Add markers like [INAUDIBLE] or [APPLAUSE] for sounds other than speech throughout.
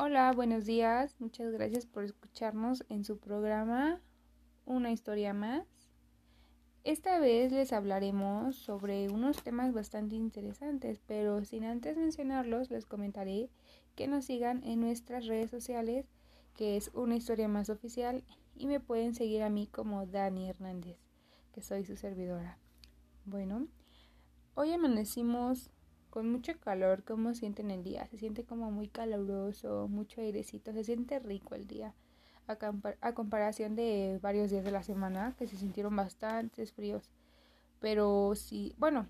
Hola, buenos días. Muchas gracias por escucharnos en su programa Una historia más. Esta vez les hablaremos sobre unos temas bastante interesantes, pero sin antes mencionarlos les comentaré que nos sigan en nuestras redes sociales, que es Una historia más oficial, y me pueden seguir a mí como Dani Hernández, que soy su servidora. Bueno, hoy amanecimos con mucho calor, ¿cómo sienten el día? Se siente como muy caluroso, mucho airecito, se siente rico el día. A, comparación de varios días de la semana que se sintieron bastante fríos. Pero sí, bueno,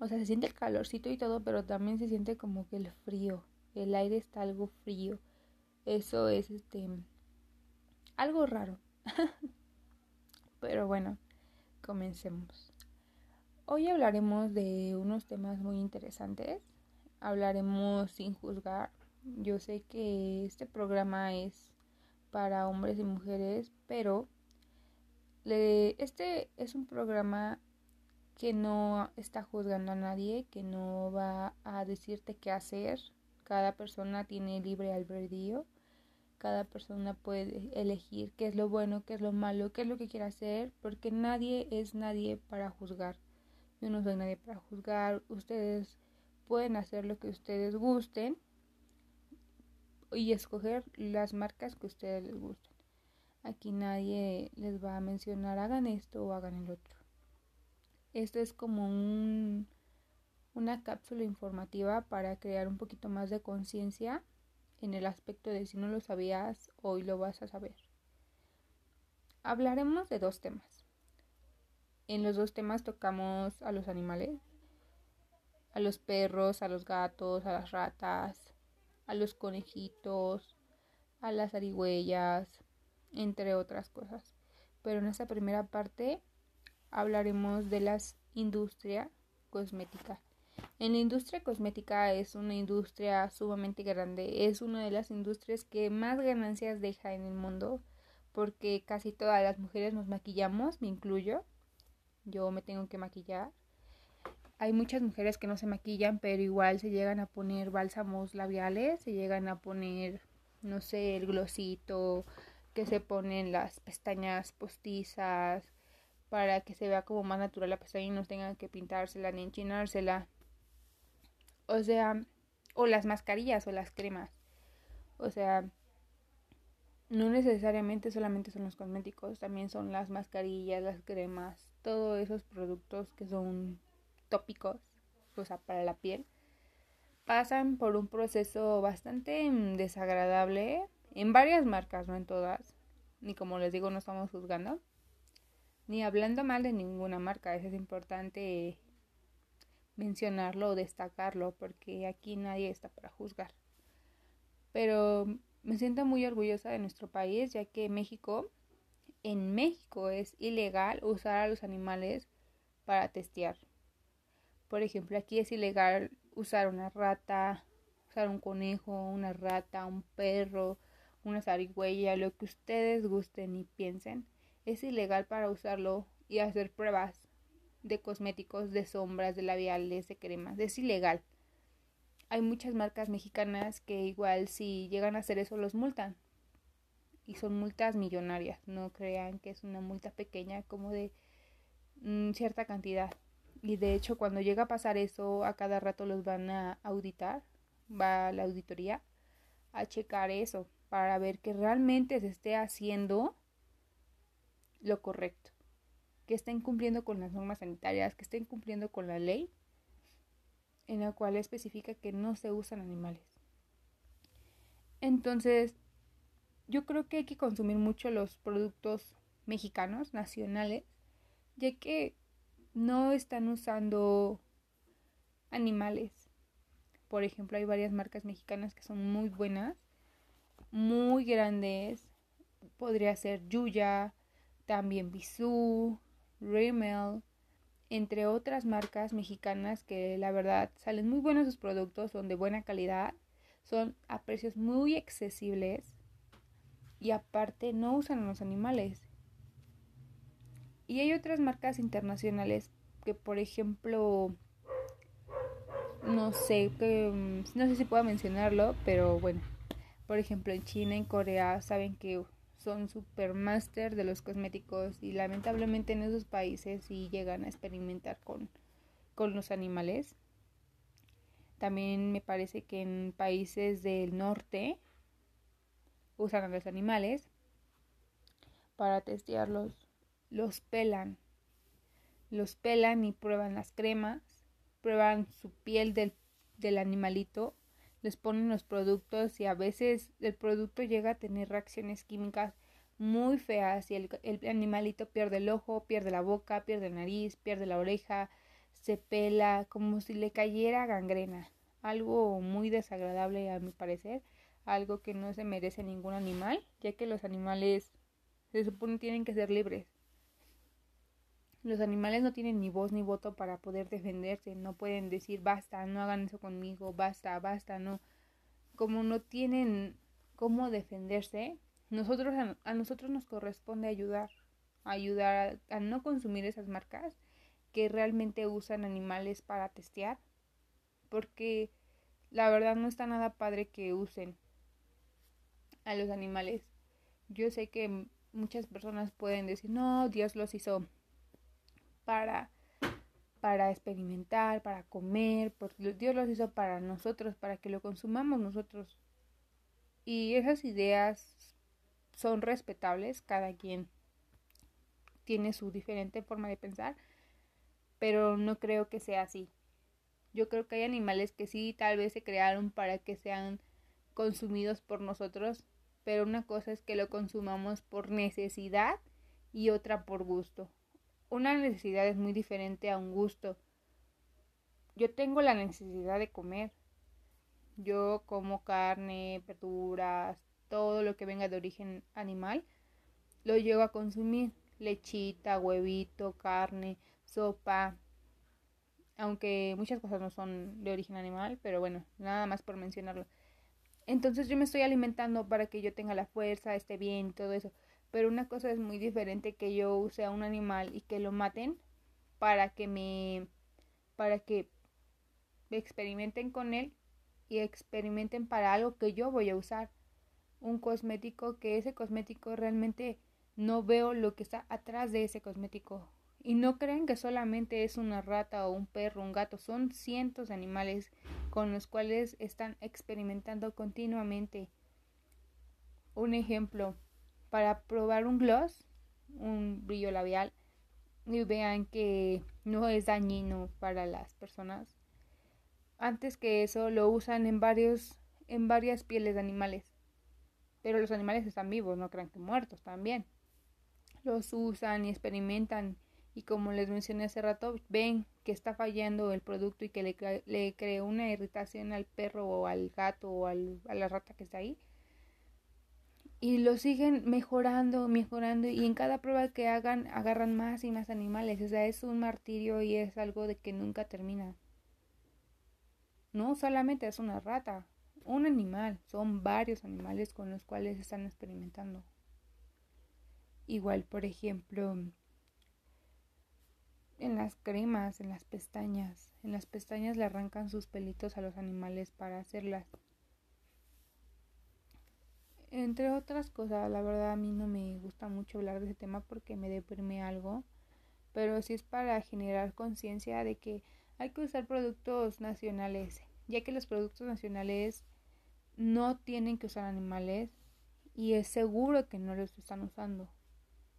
o sea, se siente el calorcito y todo, pero también se siente como que el frío. El aire está algo frío. Eso es este algo raro. [LAUGHS] pero bueno, comencemos. Hoy hablaremos de unos temas muy interesantes. Hablaremos sin juzgar. Yo sé que este programa es para hombres y mujeres, pero este es un programa que no está juzgando a nadie, que no va a decirte qué hacer. Cada persona tiene libre albedrío. Cada persona puede elegir qué es lo bueno, qué es lo malo, qué es lo que quiere hacer, porque nadie es nadie para juzgar. Yo no soy nadie para juzgar. Ustedes pueden hacer lo que ustedes gusten y escoger las marcas que ustedes les gusten. Aquí nadie les va a mencionar hagan esto o hagan el otro. Esto es como un, una cápsula informativa para crear un poquito más de conciencia en el aspecto de si no lo sabías, hoy lo vas a saber. Hablaremos de dos temas. En los dos temas tocamos a los animales, a los perros, a los gatos, a las ratas, a los conejitos, a las arigüeyas, entre otras cosas. Pero en esta primera parte hablaremos de la industria cosmética. En la industria cosmética es una industria sumamente grande, es una de las industrias que más ganancias deja en el mundo porque casi todas las mujeres nos maquillamos, me incluyo, yo me tengo que maquillar. Hay muchas mujeres que no se maquillan, pero igual se llegan a poner bálsamos labiales, se llegan a poner, no sé, el glosito, que se ponen las pestañas postizas, para que se vea como más natural la pestaña y no tengan que pintársela ni enchinársela. O sea, o las mascarillas o las cremas. O sea, no necesariamente solamente son los cosméticos, también son las mascarillas, las cremas, todos esos productos que son tópicos, o sea, para la piel, pasan por un proceso bastante mm, desagradable en varias marcas, no en todas. Ni como les digo, no estamos juzgando, ni hablando mal de ninguna marca. Eso es importante mencionarlo o destacarlo, porque aquí nadie está para juzgar. Pero me siento muy orgullosa de nuestro país, ya que México en México es ilegal usar a los animales para testear. Por ejemplo, aquí es ilegal usar una rata, usar un conejo, una rata, un perro, una zarigüeya, lo que ustedes gusten y piensen. Es ilegal para usarlo y hacer pruebas de cosméticos, de sombras, de labiales, de cremas. Es ilegal. Hay muchas marcas mexicanas que igual si llegan a hacer eso los multan y son multas millonarias. No crean que es una multa pequeña como de mm, cierta cantidad. Y de hecho cuando llega a pasar eso, a cada rato los van a auditar, va la auditoría a checar eso para ver que realmente se esté haciendo lo correcto, que estén cumpliendo con las normas sanitarias, que estén cumpliendo con la ley en la cual especifica que no se usan animales. Entonces, yo creo que hay que consumir mucho los productos mexicanos, nacionales, ya que no están usando animales. Por ejemplo, hay varias marcas mexicanas que son muy buenas, muy grandes. Podría ser Yuya, también Bisú, Rimmel, entre otras marcas mexicanas que la verdad salen muy buenos sus productos, son de buena calidad, son a precios muy accesibles y aparte no usan a los animales. Y hay otras marcas internacionales que, por ejemplo, no sé, que, mm, no sé si puedo mencionarlo, pero bueno, Por ejemplo, en China, en Corea, saben que son super master de los cosméticos y lamentablemente en esos países sí llegan a experimentar con, con los animales. También me parece que en países del norte usan a los animales para testearlos. Los pelan. Los pelan y prueban las cremas, prueban su piel del, del animalito, les ponen los productos y a veces el producto llega a tener reacciones químicas muy feas y el, el animalito pierde el ojo, pierde la boca, pierde la nariz, pierde la oreja, se pela como si le cayera gangrena. Algo muy desagradable a mi parecer, algo que no se merece ningún animal, ya que los animales se supone tienen que ser libres. Los animales no tienen ni voz ni voto para poder defenderse, no pueden decir basta, no hagan eso conmigo, basta, basta, no. Como no tienen cómo defenderse, nosotros a, nosotros nos corresponde ayudar, ayudar a, a no consumir esas marcas que realmente usan animales para testear, porque la verdad no está nada padre que usen a los animales. Yo sé que muchas personas pueden decir, no, Dios los hizo para, para experimentar, para comer, porque Dios los hizo para nosotros, para que lo consumamos nosotros. Y esas ideas son respetables, cada quien tiene su diferente forma de pensar, pero no creo que sea así. Yo creo que hay animales que sí tal vez se crearon para que sean consumidos por nosotros, pero una cosa es que lo consumamos por necesidad y otra por gusto. Una necesidad es muy diferente a un gusto. Yo tengo la necesidad de comer. Yo como carne, verduras, todo lo que venga de origen animal, lo llevo a consumir. Lechita, huevito, carne, sopa. Aunque muchas cosas no son de origen animal, pero bueno, nada más por mencionarlo. Entonces yo me estoy alimentando para que yo tenga la fuerza, esté bien, todo eso. Pero una cosa es muy diferente que yo use a un animal y que lo maten para que me para que experimenten con él y experimenten para algo que yo voy a usar. Un cosmético que ese cosmético realmente no veo lo que está atrás de ese cosmético. Y no creen que solamente es una rata o un perro, un gato, son cientos de animales con los cuales están experimentando continuamente. Un ejemplo, para probar un gloss, un brillo labial, y vean que no es dañino para las personas. Antes que eso lo usan en varios en varias pieles de animales. Pero los animales están vivos, no crean que muertos también. Los usan y experimentan y como les mencioné hace rato, ven que está fallando el producto y que le, le creó una irritación al perro o al gato o al, a la rata que está ahí. Y lo siguen mejorando, mejorando y en cada prueba que hagan agarran más y más animales. O sea, es un martirio y es algo de que nunca termina. No solamente es una rata, un animal, son varios animales con los cuales están experimentando. Igual, por ejemplo, en las cremas, en las pestañas. En las pestañas le arrancan sus pelitos a los animales para hacerlas. Entre otras cosas, la verdad a mí no me gusta mucho hablar de ese tema porque me deprime algo, pero sí es para generar conciencia de que hay que usar productos nacionales, ya que los productos nacionales no tienen que usar animales y es seguro que no los están usando.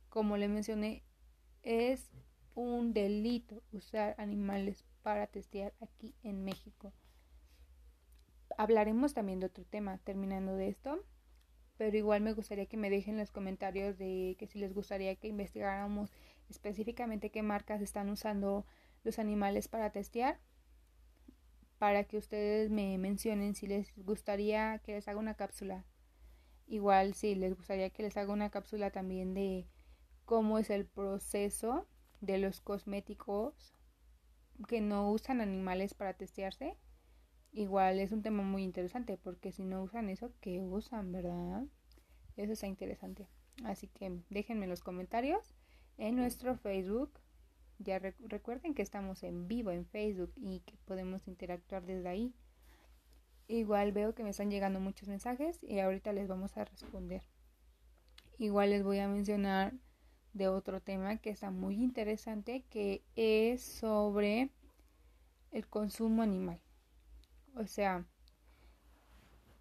Como le mencioné, es un delito usar animales para testear aquí en México. Hablaremos también de otro tema terminando de esto, pero igual me gustaría que me dejen los comentarios de que si les gustaría que investigáramos específicamente qué marcas están usando los animales para testear, para que ustedes me mencionen si les gustaría que les haga una cápsula. Igual si les gustaría que les haga una cápsula también de cómo es el proceso de los cosméticos que no usan animales para testearse, igual es un tema muy interesante porque si no usan eso, ¿qué usan, verdad? Eso está interesante. Así que déjenme en los comentarios en nuestro Facebook. Ya recuerden que estamos en vivo en Facebook y que podemos interactuar desde ahí. Igual veo que me están llegando muchos mensajes y ahorita les vamos a responder. Igual les voy a mencionar de otro tema que está muy interesante que es sobre el consumo animal. O sea,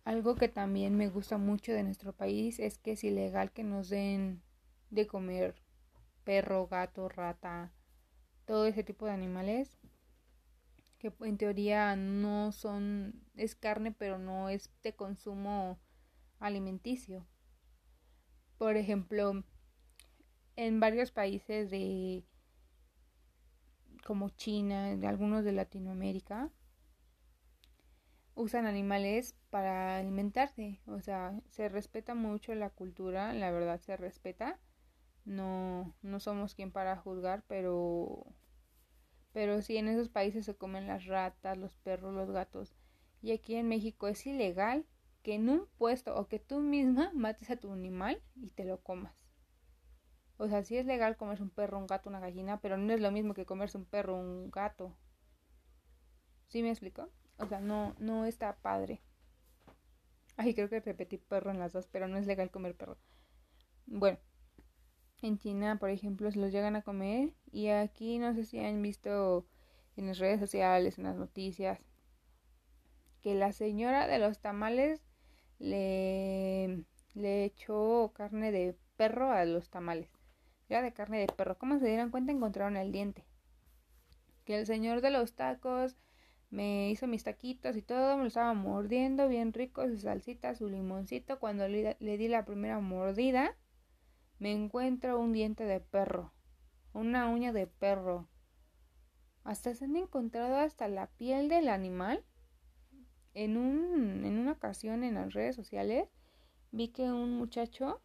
algo que también me gusta mucho de nuestro país es que es ilegal que nos den de comer perro, gato, rata, todo ese tipo de animales que en teoría no son es carne pero no es de consumo alimenticio. Por ejemplo, en varios países de como China, algunos de Latinoamérica, usan animales para alimentarse. O sea, se respeta mucho la cultura, la verdad se respeta. No, no somos quien para juzgar, pero, pero sí en esos países se comen las ratas, los perros, los gatos. Y aquí en México es ilegal que en un puesto o que tú misma mates a tu animal y te lo comas. O sea, sí es legal comerse un perro, un gato, una gallina, pero no es lo mismo que comerse un perro, un gato. ¿Sí me explico? O sea, no, no está padre. Ay, creo que repetí perro en las dos, pero no es legal comer perro. Bueno, en China, por ejemplo, se los llegan a comer y aquí no sé si han visto en las redes sociales, en las noticias, que la señora de los tamales le, le echó carne de perro a los tamales. Era de carne de perro. ¿Cómo se dieron cuenta? Encontraron el diente. Que el señor de los tacos me hizo mis taquitos y todo, me lo estaba mordiendo, bien rico, su salsita, su limoncito. Cuando le, le di la primera mordida, me encuentro un diente de perro, una uña de perro. Hasta se han encontrado hasta la piel del animal. En, un, en una ocasión en las redes sociales vi que un muchacho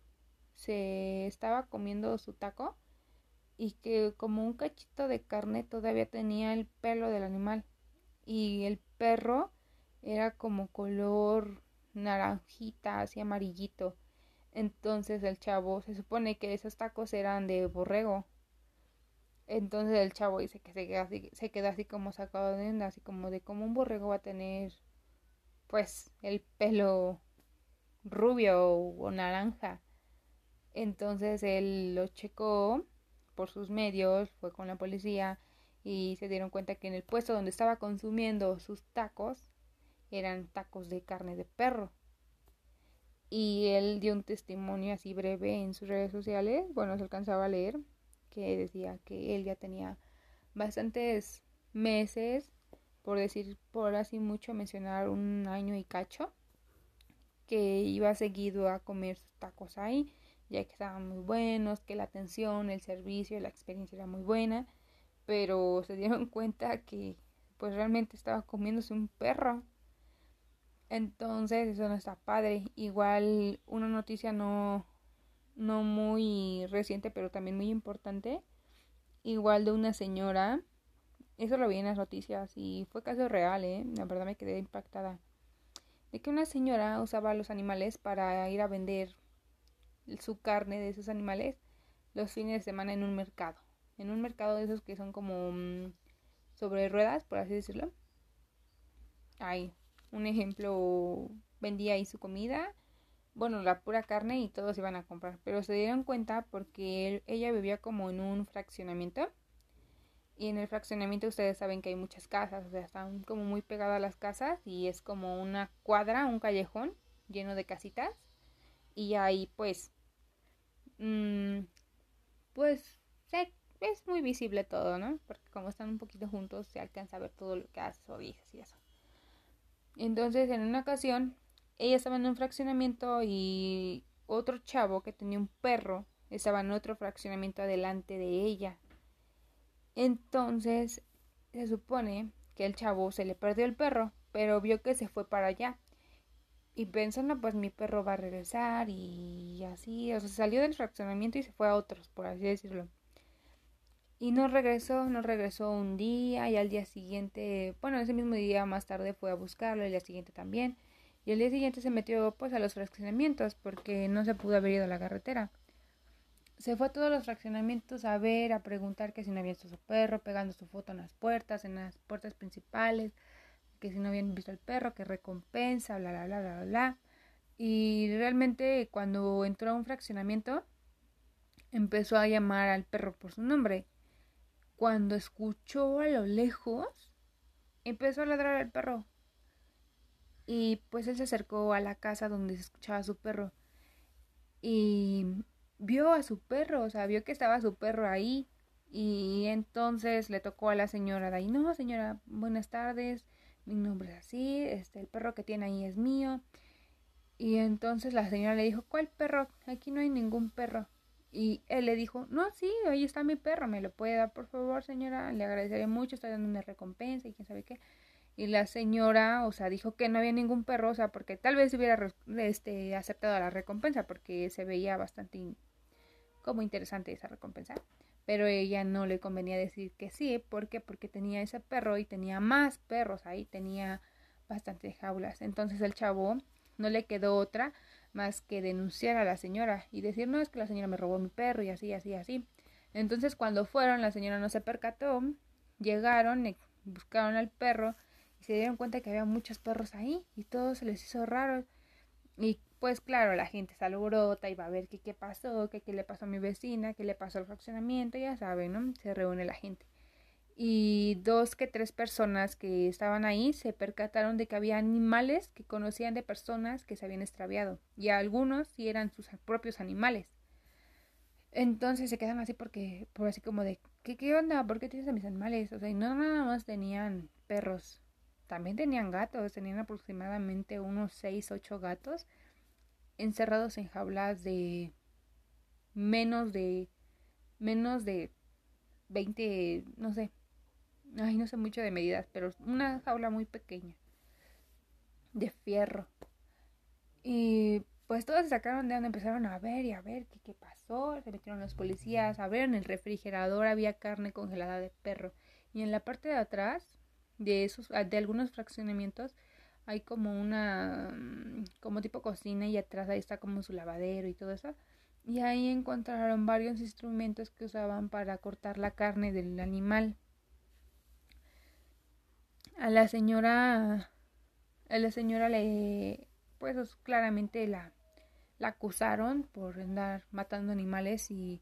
se estaba comiendo su taco y que como un cachito de carne todavía tenía el pelo del animal y el perro era como color naranjita, así amarillito. Entonces el chavo se supone que esos tacos eran de borrego. Entonces el chavo dice que se queda así, se como sacado de onda, así como de cómo un borrego va a tener pues el pelo rubio o naranja. Entonces él lo checó por sus medios, fue con la policía y se dieron cuenta que en el puesto donde estaba consumiendo sus tacos eran tacos de carne de perro. Y él dio un testimonio así breve en sus redes sociales, bueno, se alcanzaba a leer, que decía que él ya tenía bastantes meses, por decir, por así mucho mencionar un año y cacho, que iba seguido a comer sus tacos ahí ya que estaban muy buenos, que la atención, el servicio, la experiencia era muy buena, pero se dieron [LAUGHS] cuenta que pues realmente estaba comiéndose un perro. Entonces eso no está padre. Igual una noticia no, no muy reciente, pero también muy importante. Igual de una señora. Eso lo vi en las noticias y fue caso real, ¿eh? La verdad me quedé impactada. De que una señora usaba los animales para ir a vender su carne de esos animales los fines de semana en un mercado. En un mercado de esos que son como mm, sobre ruedas, por así decirlo. Hay un ejemplo, vendía ahí su comida, bueno, la pura carne y todos iban a comprar. Pero se dieron cuenta porque ella vivía como en un fraccionamiento. Y en el fraccionamiento ustedes saben que hay muchas casas, o sea, están como muy pegadas las casas y es como una cuadra, un callejón lleno de casitas. Y ahí pues Mm, pues es muy visible todo, ¿no? Porque como están un poquito juntos se alcanza a ver todo lo que haces o dices y eso. Entonces, en una ocasión, ella estaba en un fraccionamiento y otro chavo que tenía un perro estaba en otro fraccionamiento adelante de ella. Entonces, se supone que el chavo se le perdió el perro, pero vio que se fue para allá y pensando, pues mi perro va a regresar y así, o sea, salió del fraccionamiento y se fue a otros, por así decirlo. Y no regresó, no regresó un día y al día siguiente, bueno, ese mismo día más tarde fue a buscarlo, el día siguiente también. Y el día siguiente se metió pues a los fraccionamientos porque no se pudo haber ido a la carretera. Se fue a todos los fraccionamientos a ver, a preguntar que si no había visto su perro, pegando su foto en las puertas, en las puertas principales, que si no habían visto al perro, que recompensa, bla, bla, bla, bla, bla. Y realmente cuando entró a un fraccionamiento, empezó a llamar al perro por su nombre. Cuando escuchó a lo lejos, empezó a ladrar al perro. Y pues él se acercó a la casa donde se escuchaba su perro. Y vio a su perro, o sea, vio que estaba su perro ahí. Y entonces le tocó a la señora de ahí, no, señora, buenas tardes, mi nombre es así, este, el perro que tiene ahí es mío. Y entonces la señora le dijo, ¿cuál perro? Aquí no hay ningún perro. Y él le dijo, no, sí, ahí está mi perro, me lo puede dar por favor, señora, le agradeceré mucho, está dando una recompensa y quién sabe qué. Y la señora, o sea, dijo que no había ningún perro, o sea, porque tal vez hubiera este, aceptado la recompensa, porque se veía bastante como interesante esa recompensa. Pero ella no le convenía decir que sí, ¿por qué? Porque tenía ese perro y tenía más perros ahí, tenía bastantes jaulas. Entonces el chavo no le quedó otra más que denunciar a la señora y decir, no, es que la señora me robó mi perro y así, así, así. Entonces cuando fueron, la señora no se percató, llegaron, buscaron al perro y se dieron cuenta que había muchos perros ahí y todo se les hizo raro. Y pues claro, la gente se alborota y va a ver qué, pasó, qué, qué le pasó a mi vecina, qué le pasó al fraccionamiento, ya saben, ¿no? Se reúne la gente y dos que tres personas que estaban ahí se percataron de que había animales que conocían de personas que se habían extraviado y algunos sí eran sus propios animales. Entonces se quedan así porque, por así como de, ¿qué, qué onda? ¿Por qué tienes a mis animales? O sea, y no nada más tenían perros, también tenían gatos, tenían aproximadamente unos seis, ocho gatos encerrados en jaulas de menos de, menos de 20, no sé, ay, no sé mucho de medidas, pero una jaula muy pequeña, de fierro. Y pues todos se sacaron de donde empezaron a ver y a ver qué, qué pasó. Se metieron los policías a ver en el refrigerador había carne congelada de perro. Y en la parte de atrás de esos, de algunos fraccionamientos, hay como una, mm, como tipo cocina y atrás ahí está como su lavadero y todo eso. Y ahí encontraron varios instrumentos que usaban para cortar la carne del animal a la señora a la señora le pues claramente la la acusaron por andar matando animales y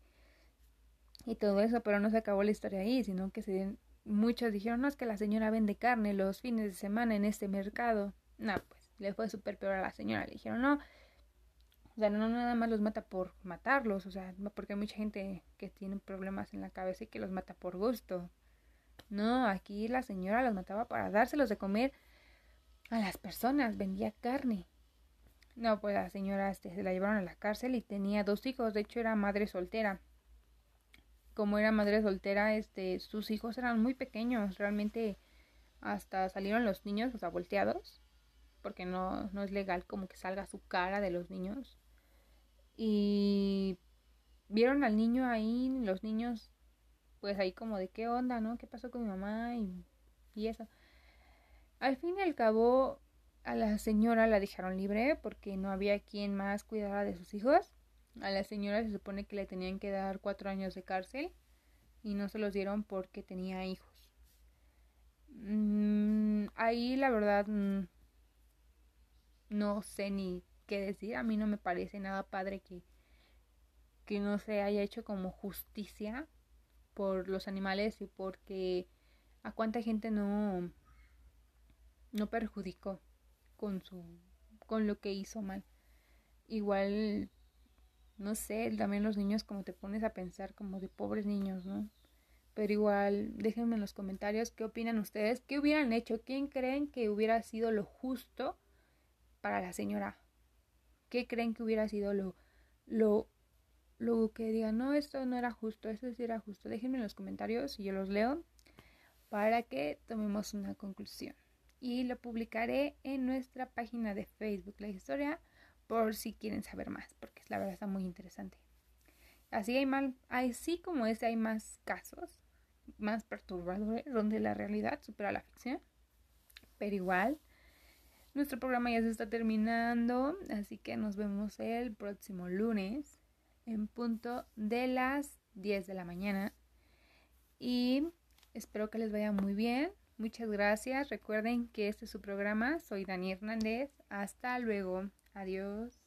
y todo eso, pero no se acabó la historia ahí, sino que se muchos dijeron, no, es que la señora vende carne los fines de semana en este mercado. No, pues le fue súper peor a la señora. Le dijeron, no, o sea, no nada más los mata por matarlos, o sea, porque hay mucha gente que tiene problemas en la cabeza y que los mata por gusto. No, aquí la señora los mataba para dárselos de comer a las personas, vendía carne. No, pues la señora este, se la llevaron a la cárcel y tenía dos hijos, de hecho era madre soltera. Como era madre soltera, este, sus hijos eran muy pequeños, realmente hasta salieron los niños, o sea, volteados, porque no, no es legal como que salga su cara de los niños. Y vieron al niño ahí, los niños pues ahí como de qué onda, ¿no? ¿Qué pasó con mi mamá? Y, y eso. Al fin y al cabo, a la señora la dejaron libre porque no había quien más cuidara de sus hijos. A la señora se supone que le tenían que dar cuatro años de cárcel y no se los dieron porque tenía hijos. Mm, ahí la verdad mm, no sé ni qué decir. A mí no me parece nada padre que, que no se haya hecho como justicia por los animales y porque a cuánta gente no no perjudicó con su con lo que hizo mal. Igual no sé, también los niños como te pones a pensar como de pobres niños, ¿no? Pero igual déjenme en los comentarios qué opinan ustedes, qué hubieran hecho, quién creen que hubiera sido lo justo para la señora. ¿Qué creen que hubiera sido lo lo lo que digan, no, esto no era justo, esto sí era justo, déjenme en los comentarios y yo los leo para que tomemos una conclusión. Y lo publicaré en nuestra página de Facebook, la historia, por si quieren saber más, porque la verdad está muy interesante. Así hay mal, así como este hay más casos, más perturbadores, donde la realidad supera la ficción. Pero igual, nuestro programa ya se está terminando, así que nos vemos el próximo lunes en punto de las 10 de la mañana. Y espero que les vaya muy bien. Muchas gracias. Recuerden que este es su programa. Soy Dani Hernández. Hasta luego. Adiós.